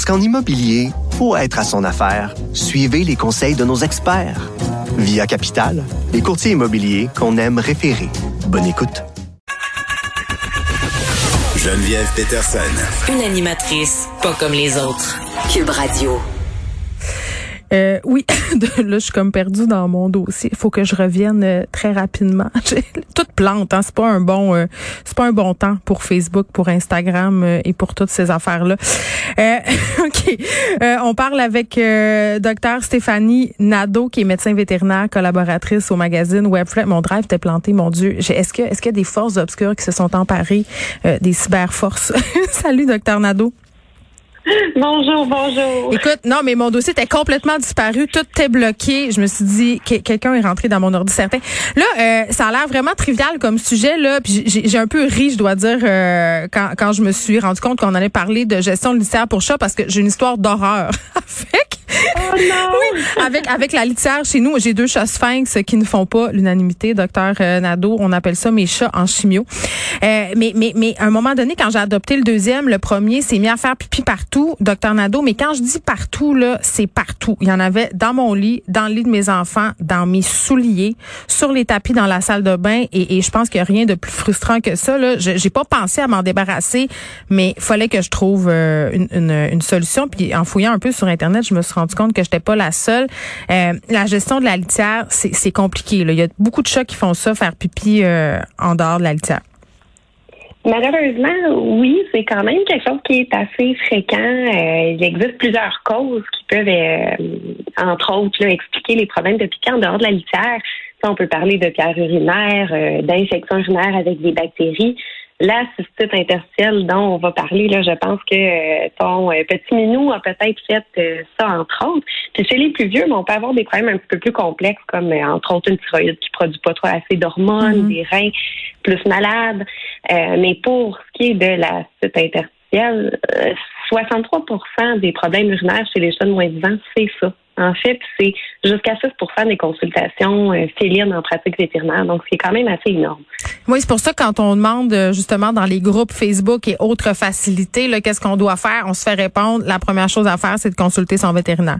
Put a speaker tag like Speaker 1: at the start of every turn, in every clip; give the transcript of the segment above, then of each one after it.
Speaker 1: Parce qu'en immobilier, pour être à son affaire, suivez les conseils de nos experts. Via Capital, les courtiers immobiliers qu'on aime référer. Bonne écoute.
Speaker 2: Geneviève Peterson.
Speaker 3: Une animatrice pas comme les autres. Cube Radio.
Speaker 4: Euh, oui, là, je suis comme perdue dans mon dossier. Il faut que je revienne euh, très rapidement. Toute plante, hein. C'est pas un bon, euh, c'est pas un bon temps pour Facebook, pour Instagram euh, et pour toutes ces affaires-là. ok, on parle avec docteur Stéphanie Nadeau, qui est médecin vétérinaire, collaboratrice au magazine Webflex. Mon drive était planté, mon Dieu. Est-ce que, est-ce qu'il y a des forces obscures qui se sont emparées des cyberforces? Salut, docteur Nadeau.
Speaker 5: Bonjour, bonjour.
Speaker 4: Écoute, non, mais mon dossier était complètement disparu, tout était bloqué. Je me suis dit que quelqu'un est rentré dans mon ordi certain. Là, euh, ça a l'air vraiment trivial comme sujet là, puis j'ai un peu ri, je dois dire, euh, quand, quand je me suis rendu compte qu'on allait parler de gestion de litière pour chat parce que j'ai une histoire d'horreur avec.
Speaker 5: Oh non!
Speaker 4: Oui, avec avec la litière chez nous, j'ai deux chats sphinx qui ne font pas l'unanimité, docteur euh, Nadeau, on appelle ça mes chats en chimio. Euh, mais mais mais à un moment donné quand j'ai adopté le deuxième, le premier s'est mis à faire pipi partout, docteur Nadeau, mais quand je dis partout là, c'est partout. Il y en avait dans mon lit, dans le lit de mes enfants, dans mes souliers, sur les tapis dans la salle de bain et, et je pense qu'il n'y a rien de plus frustrant que ça là. J'ai pas pensé à m'en débarrasser, mais fallait que je trouve euh, une, une, une solution puis en fouillant un peu sur internet, je me suis rendu compte que j'étais pas la seule. Euh, la gestion de la litière, c'est compliqué. Là. Il y a beaucoup de chats qui font ça, faire pipi euh, en dehors de la litière.
Speaker 5: Malheureusement, oui, c'est quand même quelque chose qui est assez fréquent. Euh, il existe plusieurs causes qui peuvent, entre autres, expliquer les problèmes de piquant en dehors de la litière. on peut parler de pierre urinaire, d'infection urinaire avec des bactéries la cystite interstitielle dont on va parler, là, je pense que euh, ton euh, petit minou a peut-être fait euh, ça, entre autres. Puis chez les plus vieux, on peut avoir des problèmes un petit peu plus complexes, comme entre autres une thyroïde qui produit pas trop assez d'hormones, mm-hmm. des reins plus malades. mais pour ce qui est de la cystite interstitielle, 63 des problèmes urinaires chez les jeunes moins vivants, c'est ça. En fait, c'est jusqu'à 6% des consultations euh, félines en pratique vétérinaire. Donc, c'est quand même assez énorme.
Speaker 4: Oui, c'est pour ça que quand on demande euh, justement dans les groupes Facebook et autres facilités, qu'est-ce qu'on doit faire, on se fait répondre, la première chose à faire, c'est de consulter son vétérinaire.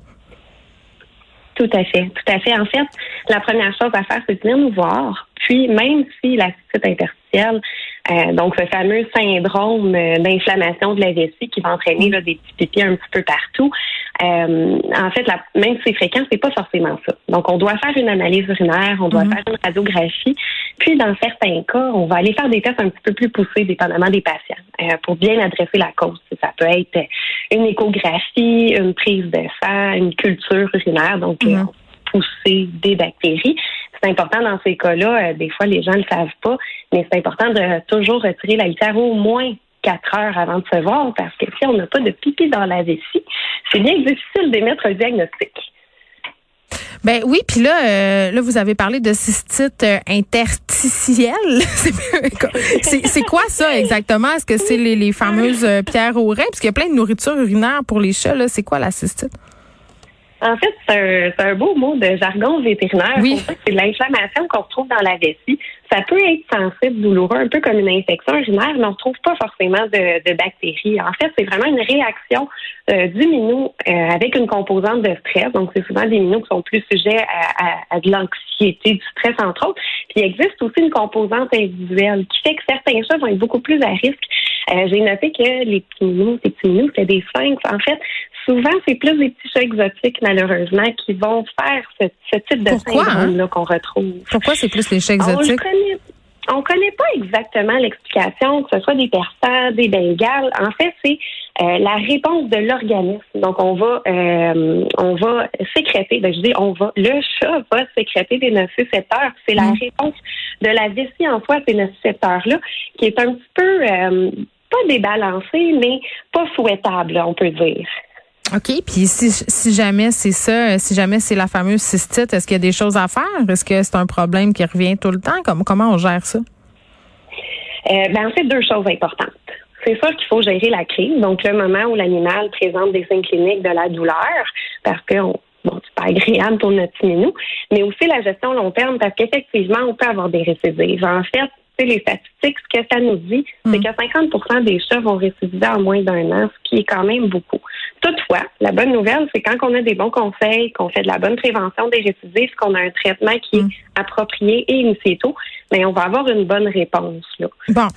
Speaker 5: Tout à fait, tout à fait. En fait, la première chose à faire, c'est de venir nous voir. Puis, même si la cystite interstitielle euh, donc, ce fameux syndrome euh, d'inflammation de la vessie qui va entraîner là, des petits pipis un petit peu partout. Euh, en fait, la, même si c'est fréquent, c'est pas forcément ça. Donc, on doit faire une analyse urinaire, on doit mhm. faire une radiographie, puis dans certains cas, on va aller faire des tests un petit peu plus poussés, dépendamment des patients, pour bien adresser la cause. Ça peut être une échographie, une prise de sang, une culture urinaire, donc mhm. Pousser des bactéries c'est important dans ces cas-là. Euh, des fois, les gens ne le savent pas, mais c'est important de toujours retirer la litière au moins quatre heures avant de se voir parce que si on n'a pas de pipi dans la vessie, c'est bien difficile d'émettre un diagnostic.
Speaker 4: Ben oui, puis là, euh, là, vous avez parlé de cystite euh, interstitielle. c'est quoi ça exactement? Est-ce que c'est les, fameuses pierres au rein? Parce qu'il y a plein de nourriture urinaire pour les chats. C'est quoi la cystite?
Speaker 5: En fait, c'est un, beau mot de jargon vétérinaire.
Speaker 4: Oui.
Speaker 5: C'est l'inflammation qu'on retrouve dans la vessie. Ça peut être sensible, douloureux, un peu comme une infection urinaire, mais on ne retrouve pas forcément de, bactéries. En fait, c'est vraiment une réaction euh, du minou euh, avec une composante de stress. Donc, c'est souvent des minous qui sont plus sujets à, de l'anxiété, du stress, entre autres. Puis, il existe aussi une composante individuelle qui fait que certains chats vont être beaucoup plus à risque. Euh, j'ai noté que les petits minous, ces petits minous, c'est des sphinx. En fait, souvent, c'est plus des petits chats exotiques, malheureusement, qui vont faire ce, type de syndrome-là hein? qu'on retrouve.
Speaker 4: Pourquoi c'est plus les chats exotiques?
Speaker 5: On ne connaît pas exactement l'explication, que ce soit des persans, des bengales. En fait, c'est euh, la réponse de l'organisme. Donc, on va, euh, on va sécréter. Ben, je dis, on va. Le chat va sécréter des nocicepteurs. C'est la mm. réponse de la vessie en soi, ces nocicepteurs-là, qui est un petit peu euh, pas débalancée, mais pas souhaitable, on peut dire.
Speaker 4: OK. Puis si, si jamais c'est ça, si jamais c'est la fameuse cystite, est-ce qu'il y a des choses à faire? Est-ce que c'est un problème qui revient tout le temps? Comme, comment on gère ça?
Speaker 5: Euh, ben, en fait, deux choses importantes. C'est sûr qu'il faut gérer la crise, donc le moment où l'animal présente des signes cliniques de la douleur, parce que bon, c'est pas agréable pour notre minou, mais aussi la gestion long terme, parce qu'effectivement, on peut avoir des récidives. En fait, les statistiques, ce que ça nous dit, c'est mm. que 50% des chats vont récidiver en moins d'un an, ce qui est quand même beaucoup. Toutefois, la bonne nouvelle, c'est quand on a des bons conseils, qu'on fait de la bonne prévention des récidives, qu'on a un traitement qui est mm. approprié et initié tôt, mais on va avoir une bonne réponse. Là.
Speaker 4: Bon,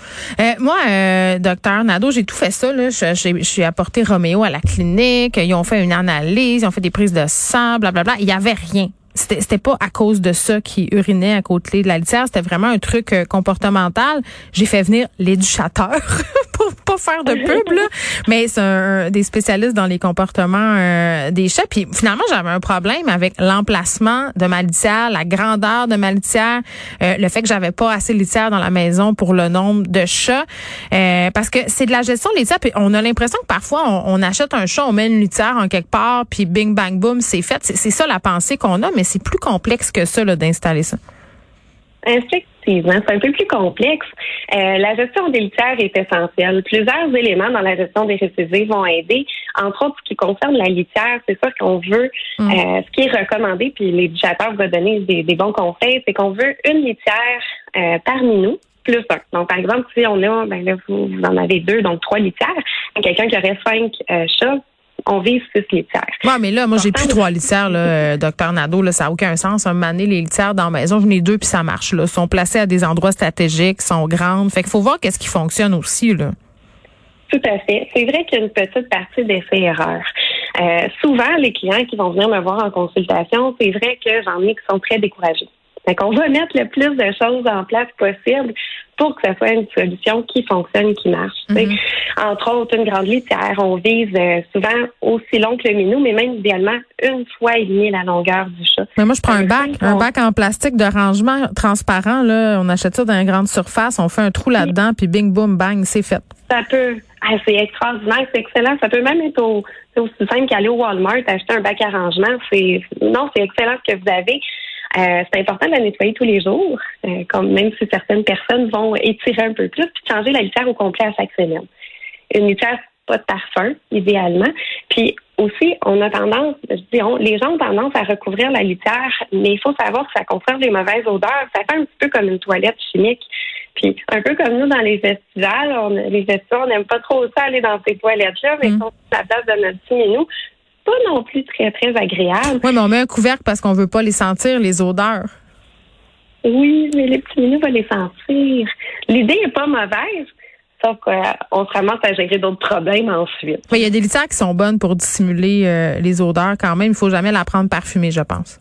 Speaker 4: euh, moi, euh, docteur Nadeau, j'ai tout fait ça. Là. Je, suis apporté Roméo à la clinique. Ils ont fait une analyse, ils ont fait des prises de sang, blablabla. Il y avait rien c'était pas à cause de ça qui urinait à côté de la litière, c'était vraiment un truc euh, comportemental. J'ai fait venir l'éducateur faire de pub là, mais c'est un, des spécialistes dans les comportements euh, des chats. Puis finalement, j'avais un problème avec l'emplacement de ma litière, la grandeur de ma litière, euh, le fait que j'avais pas assez de litière dans la maison pour le nombre de chats, parce que c'est de la gestion de litière. Puis on a l'impression que parfois on, achète un chat, on met une litière en quelque part, puis bing bang boom, c'est fait. C'est ça la pensée qu'on a, mais c'est plus complexe que ça d'installer ça.
Speaker 5: Effectivement, c'est un peu plus complexe. Euh, la gestion des litières est essentielle. Plusieurs éléments dans la gestion des récidives vont aider. Entre autres, ce qui concerne la litière, c'est ça qu'on veut. Mm. Euh, ce qui est recommandé, puis l'éducateur va donner des, bons conseils, c'est qu'on veut une litière euh, parmi nous plus un. Donc, par exemple, si on a, ben là, vous, vous en avez deux, donc trois litières. Quelqu'un qui aurait cinq chats on vise six litières.
Speaker 4: Oui, mais là, moi, j'ai plus trois litières, là, euh, docteur Nadeau. Là, ça n'a aucun sens. Un moment les litières dans la maison, j'en ai deux, puis ça marche. Là. Ils sont placés à des endroits stratégiques, sont grandes. Fait qu'il faut voir qu'est-ce qui fonctionne aussi. Là.
Speaker 5: Tout à fait. C'est vrai qu'il y a une petite partie d'essai-erreur. Euh, souvent, les clients qui vont venir me voir en consultation, c'est vrai que j'en ai qui sont très découragés. Fait qu'on va mettre le plus de choses en place possible pour que ce soit une solution qui fonctionne, qui marche. Mhm. Entre autres, une grande litière, on vise euh, souvent aussi long que le minou, mais même idéalement une fois et demie la longueur du chat.
Speaker 4: Mais moi, je prends un, bac, un bac en plastique de rangement transparent. Là, on achète ça dans une grande surface, on fait un trou là-dedans, puis bing, boom, bang, c'est fait.
Speaker 5: Ça peut. Ah, c'est extraordinaire, c'est excellent. Ça peut même être aussi simple qu'aller au Walmart, acheter un bac à rangement. C'est non, c'est excellent ce que vous avez. Euh, c'est important de la nettoyer tous les jours, euh, comme même si certaines personnes vont étirer un peu plus, puis changer la litière au complet à chaque semaine. Une litière pas de parfum, idéalement. Puis aussi, on a tendance, je dis, les gens ont tendance à recouvrir la litière, mais il faut savoir que ça conserve les mauvaises odeurs. Ça fait un petit peu comme une toilette chimique. Puis un peu comme nous dans les festivals, on, les festivals, on n'aime pas trop ça aller dans ces toilettes-là, mais mm. sont à la place de notre petit menu pas non plus très, très agréable.
Speaker 4: Oui, mais on met un couvercle parce qu'on veut pas les sentir, les odeurs.
Speaker 5: Oui, mais les petits minous vont les sentir. L'idée est pas mauvaise, sauf qu'on se ramasse à gérer d'autres problèmes ensuite.
Speaker 4: Il y a des litières qui sont bonnes pour dissimuler euh, les odeurs quand même. Il faut jamais la prendre parfumée, je pense.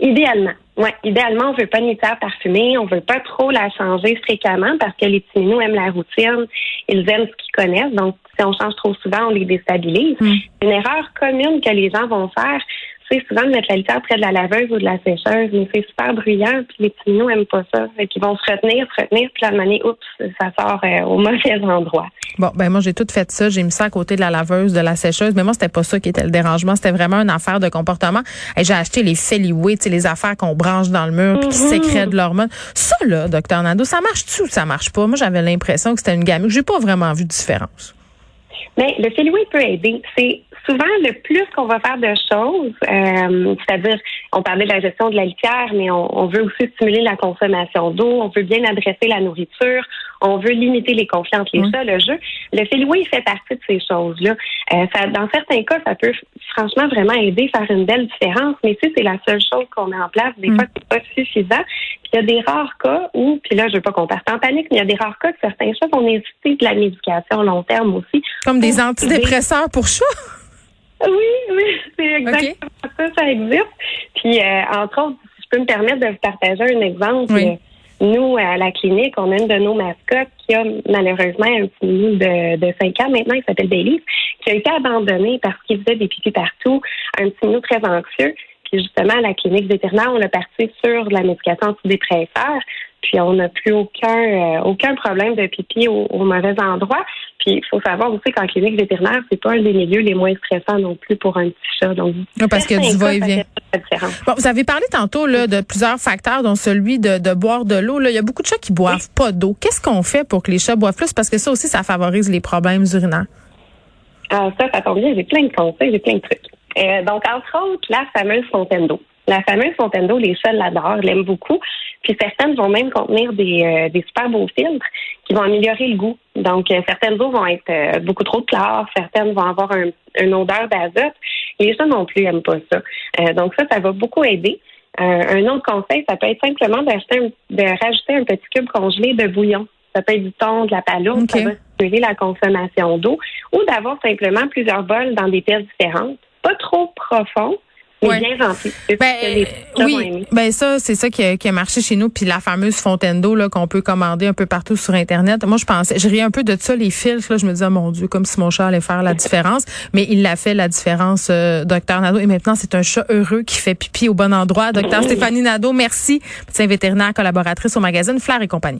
Speaker 5: Idéalement. Oui, idéalement, on veut pas une litière parfumée, on veut pas trop la changer fréquemment parce que les petits minous aiment la routine, ils aiment ce qu'ils connaissent. Donc, si on change trop souvent, on les déstabilise. Mm. Une erreur commune que les gens vont faire, c'est souvent de mettre la litière près de la laveuse ou de la sécheuse, mais c'est super bruyant, puis les petits minous aiment pas ça. Ils vont se retenir, se retenir, puis la manière, oups, ça sort euh, au mauvais endroit.
Speaker 4: Bon, ben moi, j'ai tout fait ça. J'ai mis ça à côté de la laveuse, de la sécheuse, mais moi, c'était pas ça qui était le dérangement. C'était vraiment une affaire de comportement. Et j'ai acheté les Feliway, tu sais, les affaires qu'on branche dans le mur, puis qui mm-hmm. sécrètent l'hormone. Ça, là, docteur Nando, ça marche-tu ou ça marche pas? Moi, j'avais l'impression que c'était une gamme. J'ai pas vraiment vu de différence.
Speaker 5: Mais le Feliway peut aider. C'est souvent le plus qu'on va faire de choses, euh, c'est-à-dire, on parlait de la gestion de la litière, mais on, veut aussi stimuler la consommation d'eau, on veut bien adresser la nourriture, on veut limiter les conflits entre les chats, le jeu. Le Feliway fait partie de ces choses-là. Euh, ça, dans certains cas, ça peut franchement vraiment aider, faire une belle différence, mais si c'est la seule chose qu'on met en place, des mm. fois, c'est pas suffisant. Puis il y a des rares cas où, puis là, je veux pas qu'on parte en panique, mais il y a des rares cas que certains chats vont nécessiter de la médication à long terme aussi.
Speaker 4: Comme des antidépresseurs pour chats?
Speaker 5: Oui, oui, c'est exactement ça, ça existe. Puis, euh, entre autres, si je peux me permettre de vous partager un exemple. Nous, à la clinique, on a une de nos mascottes qui a malheureusement un petit loup de, de 5 ans maintenant, il s'appelle Bailey, qui a été abandonné parce qu'il faisait des pipis partout, un petit loup très anxieux. Puis justement, à la clinique vétérinaire, on a parti sur la médication antidépresseur. Puis on n'a plus aucun euh, aucun problème de pipi au, au mauvais endroit. Puis il faut savoir aussi qu'en clinique vétérinaire, c'est pas un des milieux les moins stressants non plus pour un petit chat. Donc
Speaker 4: parce qu'il y a du va-et-vient. Bon, vous avez parlé tantôt là, de plusieurs facteurs, dont celui de, de boire de l'eau. Il y a beaucoup de chats qui boivent pas d'eau. Qu'est-ce qu'on fait pour que les chats boivent plus? Parce que ça aussi, ça favorise les problèmes urinaires.
Speaker 5: Ah, ça, ça tombe bien. J'ai plein de conseils, j'ai plein de trucs. Euh, donc, entre autres, la fameuse fontaine d'eau. La fameuse fontaine d'eau, les chats l'adorent, l'aiment beaucoup. Puis certaines vont même contenir des, euh, des super beaux filtres qui vont améliorer le goût. Donc, euh, certaines eaux vont être euh, beaucoup trop claires, certaines vont avoir un, une odeur d'azote. Les chats non plus n'aiment pas ça. donc ça, ça va beaucoup aider. un autre conseil, ça peut être simplement d'acheter un, de rajouter un petit cube congelé de bouillon. Ça peut être du thon, de la palourde, ça va stimuler la consommation d'eau, ou d'avoir simplement plusieurs bols dans des pièces différentes, pas trop profonds, mais bien remplis.
Speaker 4: Ben, oui, ben ça, c'est ça qui a, qui a, marché chez nous. Puis la fameuse fontaine d'eau là qu'on peut commander un peu partout sur Internet. Moi, je pensais, je riais un peu de ça, les fils. Là, je me disais, oh, mon Dieu, comme si mon chat allait faire la différence. Mais il l'a fait la différence, euh, docteur Nadeau. Et maintenant, c'est un chat heureux qui fait pipi au bon endroit. Docteur Stéphanie Nadeau, merci. Médecin vétérinaire, collaboratrice au magazine Flair et compagnie.